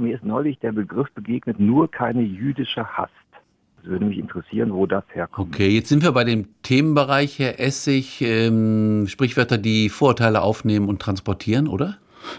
Mir ist neulich der Begriff begegnet, nur keine jüdische Hass. Es würde mich interessieren, wo das herkommt. Okay, jetzt sind wir bei dem Themenbereich, Herr Essig, ähm, Sprichwörter, die Vorurteile aufnehmen und transportieren, oder?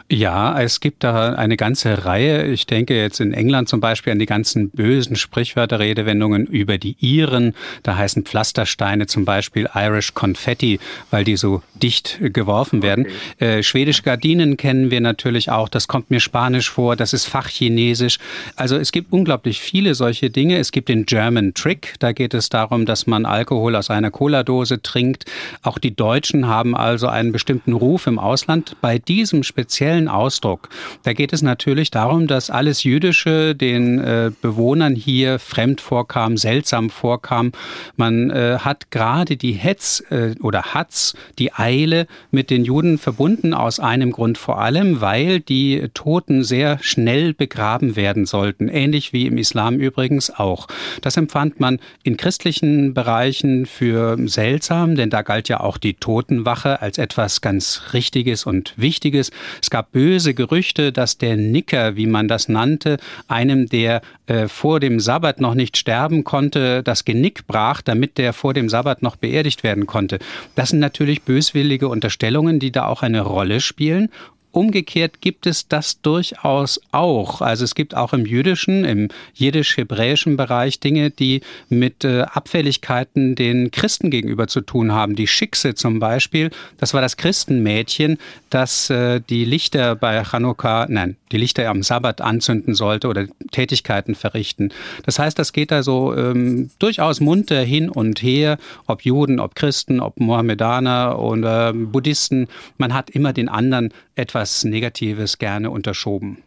Ja, es gibt da eine ganze Reihe. Ich denke jetzt in England zum Beispiel an die ganzen bösen Sprichwörter, Redewendungen über die Iren. Da heißen Pflastersteine zum Beispiel Irish Confetti, weil die so dicht geworfen werden. Okay. Äh, schwedische Gardinen kennen wir natürlich auch. Das kommt mir Spanisch vor. Das ist Fachchinesisch. Also es gibt unglaublich viele solche Dinge. Es gibt den German Trick. Da geht es darum, dass man Alkohol aus einer Cola-Dose trinkt. Auch die Deutschen haben also einen bestimmten Ruf im Ausland. Bei diesem speziellen speziellen Ausdruck. Da geht es natürlich darum, dass alles Jüdische den äh, Bewohnern hier fremd vorkam, seltsam vorkam. Man äh, hat gerade die Hetz äh, oder Hatz, die Eile mit den Juden verbunden aus einem Grund vor allem, weil die Toten sehr schnell begraben werden sollten, ähnlich wie im Islam übrigens auch. Das empfand man in christlichen Bereichen für seltsam, denn da galt ja auch die Totenwache als etwas ganz Richtiges und Wichtiges. Es gab böse Gerüchte, dass der Nicker, wie man das nannte, einem, der äh, vor dem Sabbat noch nicht sterben konnte, das Genick brach, damit der vor dem Sabbat noch beerdigt werden konnte. Das sind natürlich böswillige Unterstellungen, die da auch eine Rolle spielen. Umgekehrt gibt es das durchaus auch. Also es gibt auch im jüdischen, im jiddisch-hebräischen Bereich Dinge, die mit äh, Abfälligkeiten den Christen gegenüber zu tun haben. Die Schickse zum Beispiel, das war das Christenmädchen, das äh, die Lichter bei Chanukka, nein, die Lichter am Sabbat anzünden sollte oder Tätigkeiten verrichten. Das heißt, das geht da so ähm, durchaus munter hin und her, ob Juden, ob Christen, ob Mohammedaner oder Buddhisten. Man hat immer den anderen etwas Negatives gerne unterschoben.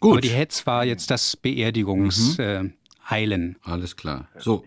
Gut. Aber die Hetz war jetzt das Beerdigungseilen. Mhm. Äh, Alles klar. So,